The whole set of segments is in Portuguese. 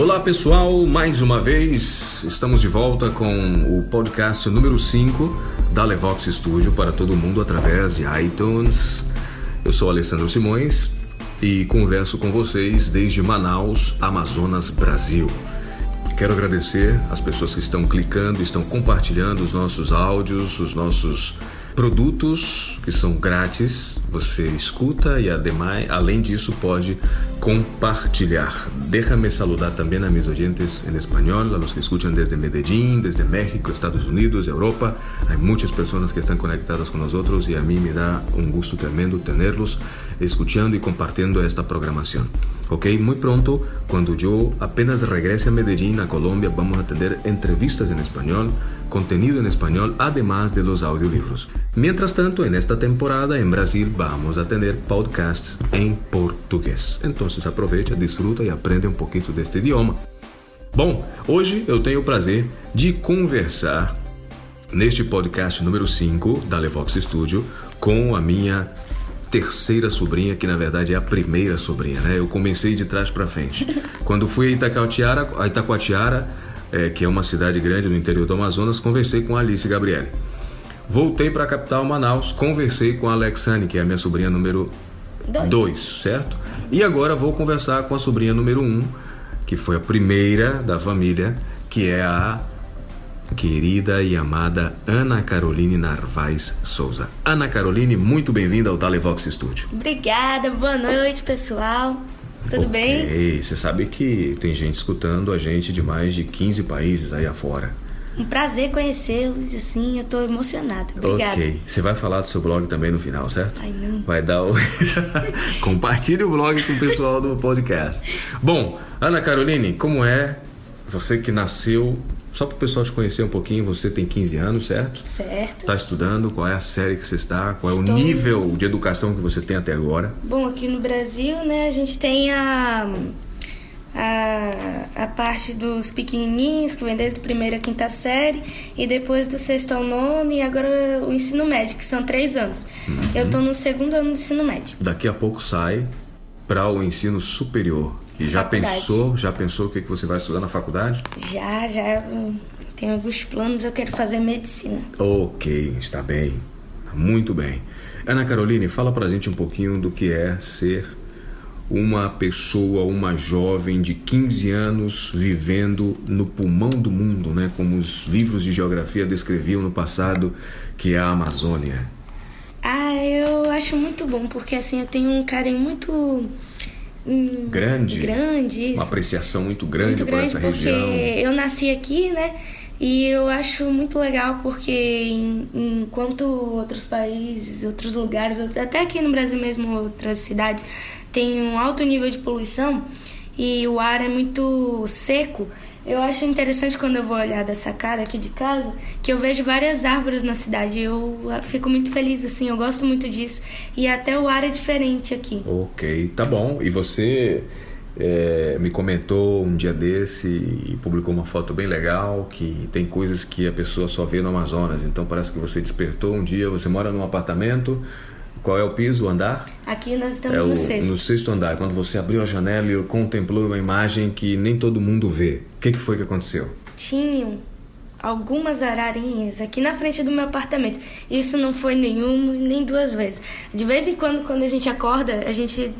Olá pessoal, mais uma vez estamos de volta com o podcast número 5 da Levox Studio para todo mundo através de iTunes. Eu sou Alessandro Simões e converso com vocês desde Manaus, Amazonas, Brasil. Quero agradecer as pessoas que estão clicando, estão compartilhando os nossos áudios, os nossos produtos que são grátis, você escuta e ademais, além disso pode compartilhar. Déjame saludar também a mis oyentes em espanhol, a los que escuchan desde Medellín, desde México, Estados Unidos, Europa. Há muitas pessoas que estão conectadas com nós e a mim me dá um gosto tremendo tenerlos escuchando e compartilhando esta programação. Ok, muy pronto, cuando yo apenas regrese a Medellín, a Colombia, vamos a tener entrevistas en español, contenido en español, además de los audiolibros. Mientras tanto, en esta temporada en Brasil vamos a tener podcasts en português. Entonces aproveita, disfruta e aprende um pouquinho deste idioma. Bom, hoje eu tenho o prazer de conversar neste podcast número 5 da Levox Studio com a minha terceira sobrinha, que na verdade é a primeira sobrinha, né? Eu comecei de trás para frente. Quando fui a Itacoatiara, a Itacoatiara é, que é uma cidade grande no interior do Amazonas, conversei com a Alice Gabriele. Voltei para a capital Manaus, conversei com a Alexane, que é a minha sobrinha número 2, certo? E agora vou conversar com a sobrinha número 1, um, que foi a primeira da família, que é a querida e amada Ana Caroline Narvaez Souza. Ana Caroline, muito bem-vinda ao Talevox Studio. Obrigada, boa noite, pessoal. Tudo okay. bem? Você sabe que tem gente escutando a gente de mais de 15 países aí afora. Um prazer conhecê-los, assim, eu tô emocionada. Obrigada. Ok. Você vai falar do seu blog também no final, certo? Ai, não. Vai dar o. Compartilhe o blog com o pessoal do podcast. Bom, Ana Caroline, como é você que nasceu só para o pessoal te conhecer um pouquinho, você tem 15 anos, certo? Certo. Está estudando? Qual é a série que você está? Qual é Estou... o nível de educação que você tem até agora? Bom, aqui no Brasil, né, a gente tem a, a, a parte dos pequenininhos, que vem desde a primeira a quinta série, e depois do sexto ao nono, e agora o ensino médio, que são três anos. Uhum. Eu estou no segundo ano do ensino médio. Daqui a pouco sai para o ensino superior. E já faculdade. pensou, já pensou o que, que você vai estudar na faculdade? Já, já tenho alguns planos, eu quero fazer medicina. Ok, está bem. Muito bem. Ana Caroline, fala pra gente um pouquinho do que é ser uma pessoa, uma jovem de 15 anos vivendo no pulmão do mundo, né? Como os livros de geografia descreviam no passado, que é a Amazônia. Ah, eu acho muito bom, porque assim eu tenho um carinho muito grande, grande uma apreciação muito grande, muito grande por essa região. Eu nasci aqui, né? E eu acho muito legal porque enquanto outros países, outros lugares, até aqui no Brasil mesmo, outras cidades, tem um alto nível de poluição e o ar é muito seco, eu acho interessante quando eu vou olhar da sacada aqui de casa, que eu vejo várias árvores na cidade. Eu fico muito feliz, assim, eu gosto muito disso. E até o ar é diferente aqui. Ok, tá bom. E você é, me comentou um dia desse e publicou uma foto bem legal que tem coisas que a pessoa só vê no Amazonas. Então parece que você despertou um dia, você mora num apartamento qual é o piso, o andar? Aqui nós estamos é no sexto. No sexto andar. Quando você abriu a janela e contemplou uma imagem que nem todo mundo vê. O que, que foi que aconteceu? Tinham algumas ararinhas aqui na frente do meu apartamento. Isso não foi nenhuma nem duas vezes. De vez em quando, quando a gente acorda, a gente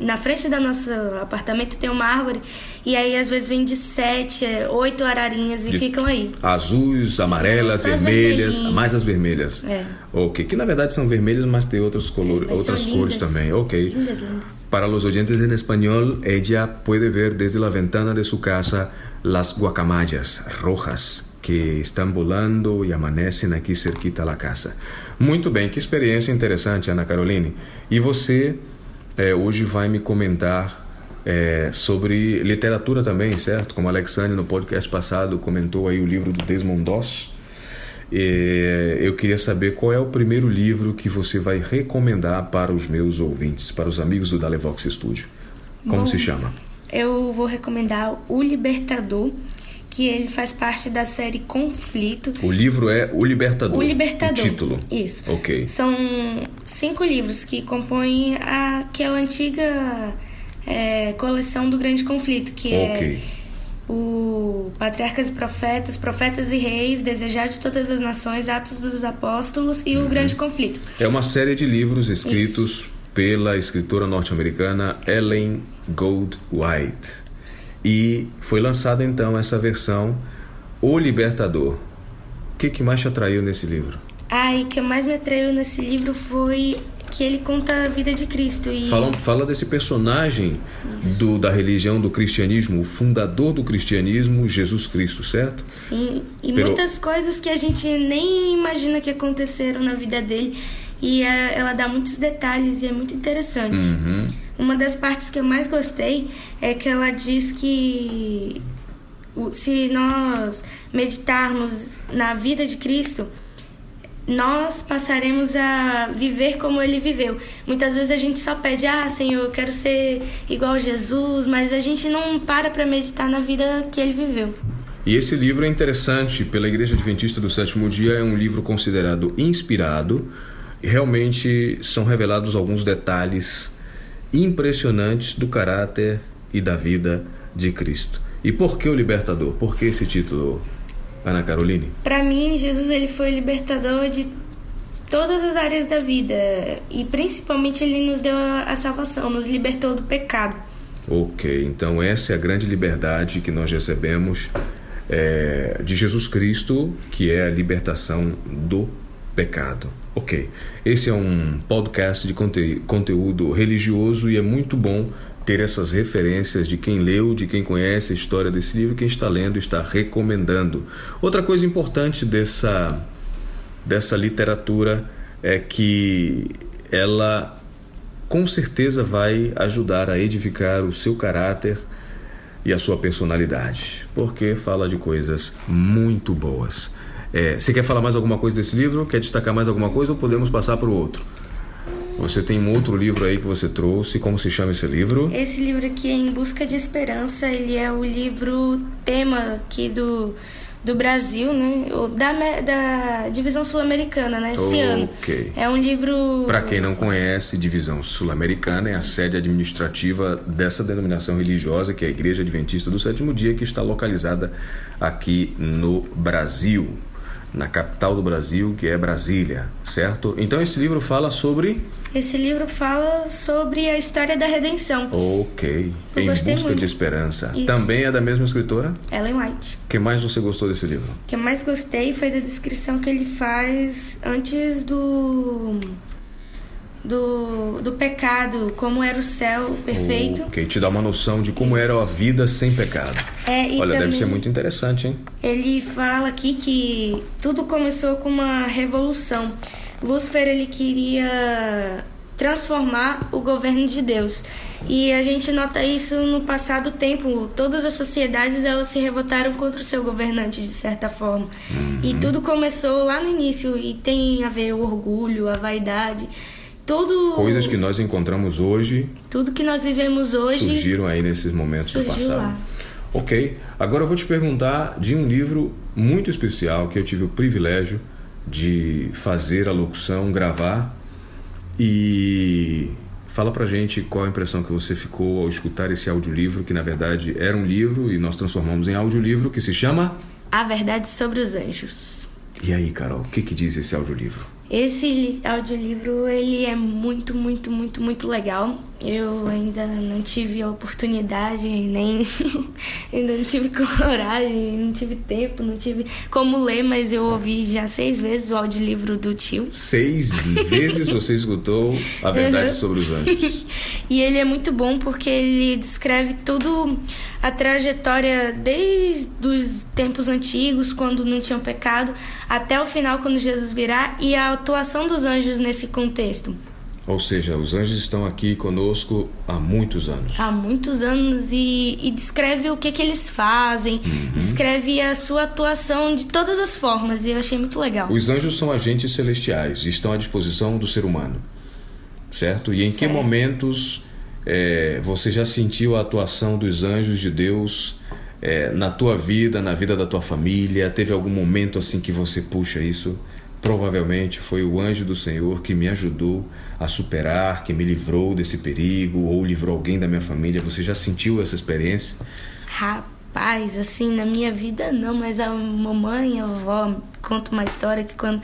na frente do nosso apartamento tem uma árvore e aí às vezes vem de sete, oito ararinhas e de ficam aí. Azuis, amarelas, Só vermelhas, mais as vermelhas. É. Ok, que na verdade são vermelhas, mas tem outros colores, é, outras cores também. Ok. Lindas, lindas. Para os oyentes em espanhol, ella pode ver desde a ventana de sua casa las guacamayas rojas que estão volando e amanecem aqui cerquita da casa. Muito bem, que experiência interessante, Ana Caroline. E você é, hoje vai me comentar é, sobre literatura também, certo? Como a Alexandre no podcast passado comentou aí o livro do Desmond Doss. E eu queria saber qual é o primeiro livro que você vai recomendar para os meus ouvintes, para os amigos do Dalevox Studio. Como Bom, se chama? Eu vou recomendar O Libertador, que ele faz parte da série Conflito. O livro é O Libertador. O Libertador. O título. Isso. Ok. São cinco livros que compõem aquela antiga é, coleção do Grande Conflito, que okay. é o Patriarcas e Profetas, Profetas e Reis, Desejar de Todas as Nações, Atos dos Apóstolos e uhum. O Grande Conflito. É uma série de livros escritos Isso. pela escritora norte-americana Ellen Goldwhite. E foi lançada então essa versão O Libertador. O que, que mais te atraiu nesse livro? Ah, e o que mais me atraiu nesse livro foi que ele conta a vida de Cristo. E... Fala, fala desse personagem do, da religião do cristianismo, o fundador do cristianismo, Jesus Cristo, certo? Sim, e muitas coisas que a gente nem imagina que aconteceram na vida dele. E é, ela dá muitos detalhes e é muito interessante. Uhum. Uma das partes que eu mais gostei é que ela diz que se nós meditarmos na vida de Cristo, nós passaremos a viver como ele viveu. Muitas vezes a gente só pede, ah, Senhor, eu quero ser igual a Jesus, mas a gente não para para meditar na vida que ele viveu. E esse livro é interessante, pela Igreja Adventista do Sétimo Dia, é um livro considerado inspirado. Realmente são revelados alguns detalhes impressionantes do caráter e da vida de Cristo. E por que o libertador? Por que esse título, Ana Caroline? Para mim, Jesus ele foi o libertador de todas as áreas da vida e principalmente ele nos deu a salvação, nos libertou do pecado. Ok, então essa é a grande liberdade que nós recebemos é, de Jesus Cristo, que é a libertação do pecado. Ok, esse é um podcast de conte conteúdo religioso e é muito bom ter essas referências de quem leu, de quem conhece a história desse livro, quem está lendo está recomendando. Outra coisa importante dessa, dessa literatura é que ela com certeza vai ajudar a edificar o seu caráter e a sua personalidade, porque fala de coisas muito boas. É, você quer falar mais alguma coisa desse livro? Quer destacar mais alguma coisa ou podemos passar para o outro? Você tem um outro livro aí que você trouxe. Como se chama esse livro? Esse livro aqui é Em Busca de Esperança. Ele é o livro tema aqui do, do Brasil, né? Da, da Divisão Sul-Americana, né? Esse ano. É um livro. Para quem não conhece, Divisão Sul-Americana é a sede administrativa dessa denominação religiosa, que é a Igreja Adventista do Sétimo Dia, que está localizada aqui no Brasil na capital do Brasil, que é Brasília, certo? Então esse livro fala sobre. Esse livro fala sobre a história da redenção. Ok. Eu em busca muito. de esperança. Isso. Também é da mesma escritora? Ellen White. O que mais você gostou desse livro? O que eu mais gostei foi da descrição que ele faz antes do do, do pecado, como era o céu perfeito. Ok, te dá uma noção de como Isso. era a vida sem pecado. É, Olha, deve ser muito interessante, hein? Ele fala aqui que tudo começou com uma revolução. Lúcifer ele queria transformar o governo de Deus. E a gente nota isso no passado tempo. Todas as sociedades elas se revoltaram contra o seu governante de certa forma. Uhum. E tudo começou lá no início e tem a ver o orgulho, a vaidade coisas que nós encontramos hoje tudo que nós vivemos hoje surgiram aí nesses momentos do passado. lá. ok agora eu vou te perguntar de um livro muito especial que eu tive o privilégio de fazer a locução gravar. E fala pra gente qual a impressão que você ficou ao escutar esse audiolivro que na verdade era um livro e nós transformamos em audiolivro que se chama A Verdade sobre os Anjos e aí Carol o que que diz esse audiolivro esse audiolivro ele é muito, muito, muito, muito legal. Eu ainda não tive a oportunidade, nem ainda não tive coragem, não tive tempo, não tive como ler, mas eu ouvi já seis vezes o audiolivro do tio. Seis vezes você escutou a verdade uhum. sobre os anjos. E ele é muito bom porque ele descreve tudo a trajetória desde os tempos antigos, quando não tinham pecado, até o final, quando Jesus virá, e a atuação dos anjos nesse contexto. Ou seja, os anjos estão aqui conosco há muitos anos. Há muitos anos e, e descreve o que, que eles fazem, uhum. descreve a sua atuação de todas as formas e eu achei muito legal. Os anjos são agentes celestiais e estão à disposição do ser humano, certo? E em certo. que momentos é, você já sentiu a atuação dos anjos de Deus é, na tua vida, na vida da tua família? Teve algum momento assim que você puxa isso? Provavelmente foi o anjo do Senhor que me ajudou a superar, que me livrou desse perigo ou livrou alguém da minha família. Você já sentiu essa experiência? pais, assim, na minha vida não, mas a mamãe a avó contam uma história que quando.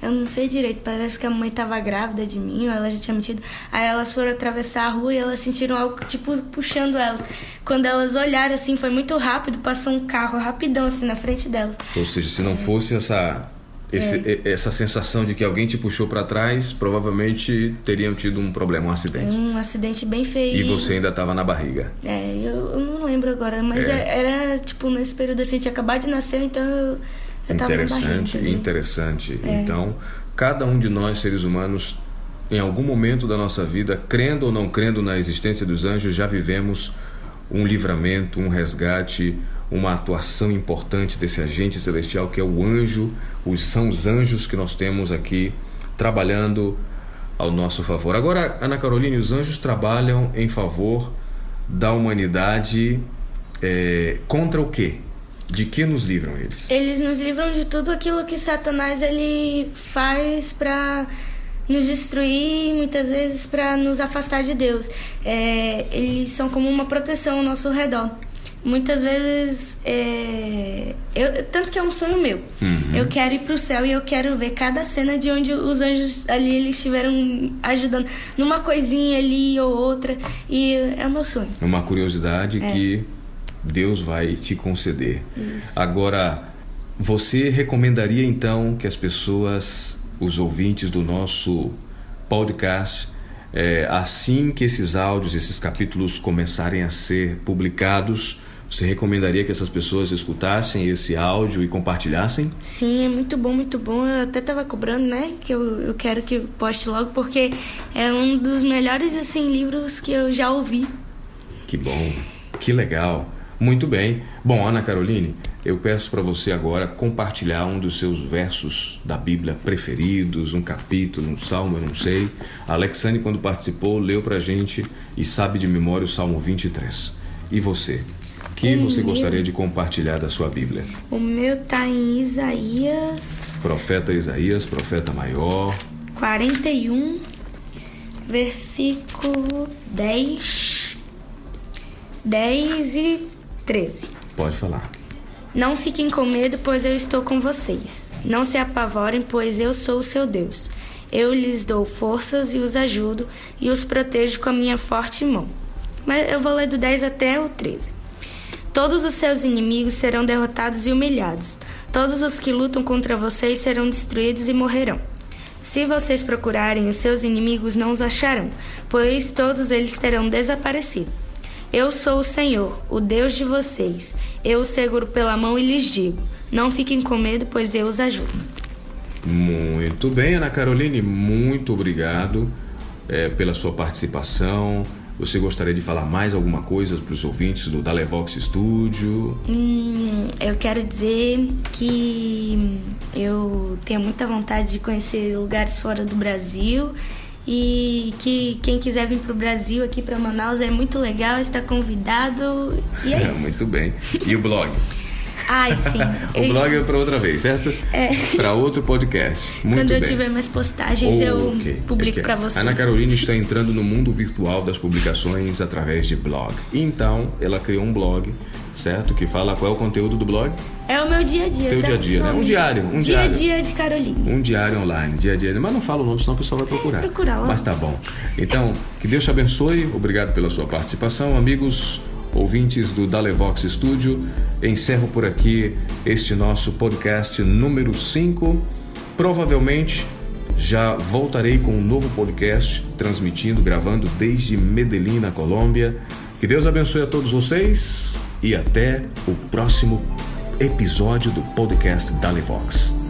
Eu não sei direito, parece que a mãe tava grávida de mim, ou ela já tinha metido. Aí elas foram atravessar a rua e elas sentiram algo, tipo, puxando elas. Quando elas olharam, assim, foi muito rápido, passou um carro rapidão, assim, na frente delas. Ou seja, se não fosse essa esse, é. essa sensação de que alguém te puxou para trás, provavelmente teriam tido um problema, um acidente. Um acidente bem feio. E você ainda estava na barriga. É, eu, eu, não lembro agora, mas é. era tipo nesse período assim, tinha acabado de nascer, então eu Interessante, barriga, interessante. É. Então, cada um de nós seres humanos em algum momento da nossa vida, crendo ou não crendo na existência dos anjos, já vivemos um livramento, um resgate, uma atuação importante desse agente celestial que é o anjo, os são os anjos que nós temos aqui trabalhando ao nosso favor. Agora, Ana Caroline, os anjos trabalham em favor da humanidade é, contra o quê? De que nos livram eles? Eles nos livram de tudo aquilo que Satanás ele faz para nos destruir, muitas vezes para nos afastar de Deus. É, eles são como uma proteção ao nosso redor muitas vezes é, eu, tanto que é um sonho meu uhum. eu quero ir para o céu e eu quero ver cada cena de onde os anjos ali eles estiveram ajudando numa coisinha ali ou outra e é o meu sonho uma curiosidade é. que Deus vai te conceder Isso. agora você recomendaria então que as pessoas os ouvintes do nosso podcast é, assim que esses áudios, esses capítulos começarem a ser publicados, você recomendaria que essas pessoas escutassem esse áudio e compartilhassem? Sim, é muito bom, muito bom. Eu até estava cobrando, né? Que eu, eu quero que poste logo, porque é um dos melhores assim, livros que eu já ouvi. Que bom, que legal. Muito bem. Bom, Ana Caroline, eu peço para você agora compartilhar um dos seus versos da Bíblia preferidos, um capítulo, um salmo, eu não sei. A Alexane, quando participou, leu para gente e sabe de memória o Salmo 23. E você? que o você meu... gostaria de compartilhar da sua Bíblia? O meu tá em Isaías. Profeta Isaías, profeta maior. 41, versículo 10, 10 e 13. Pode falar. Não fiquem com medo, pois eu estou com vocês. Não se apavorem, pois eu sou o seu Deus. Eu lhes dou forças e os ajudo e os protejo com a minha forte mão. Mas eu vou ler do 10 até o 13. Todos os seus inimigos serão derrotados e humilhados. Todos os que lutam contra vocês serão destruídos e morrerão. Se vocês procurarem, os seus inimigos não os acharão, pois todos eles terão desaparecido. Eu sou o Senhor, o Deus de vocês. Eu os seguro pela mão e lhes digo: Não fiquem com medo, pois eu os ajudo. Muito bem, Ana Caroline, muito obrigado é, pela sua participação. Você gostaria de falar mais alguma coisa para os ouvintes do Dalevox Studio? Hum, eu quero dizer que eu tenho muita vontade de conhecer lugares fora do Brasil e que quem quiser vir para o Brasil aqui para Manaus é muito legal, está convidado e é, é Muito bem. E o blog? Ai, sim. o blog é para outra vez, certo? É. Para outro podcast. Muito Quando eu bem. tiver mais postagens, oh, eu okay, publico okay. para vocês. Ana Carolina está entrando no mundo virtual das publicações através de blog. Então, ela criou um blog, certo? Que fala qual é o conteúdo do blog? É o meu dia a dia. Teu tá? dia a dia, né? Um diário. Um dia a dia de Carolina. Um diário online, dia a dia. Mas não fala o nome, senão o pessoal vai procurar. É, procurar lá. Mas tá bom. Então, que Deus te abençoe. Obrigado pela sua participação, amigos ouvintes do Dalevox Studio. Encerro por aqui este nosso podcast número 5. Provavelmente já voltarei com um novo podcast, transmitindo, gravando desde Medellín, na Colômbia. Que Deus abençoe a todos vocês e até o próximo episódio do podcast Dalevox.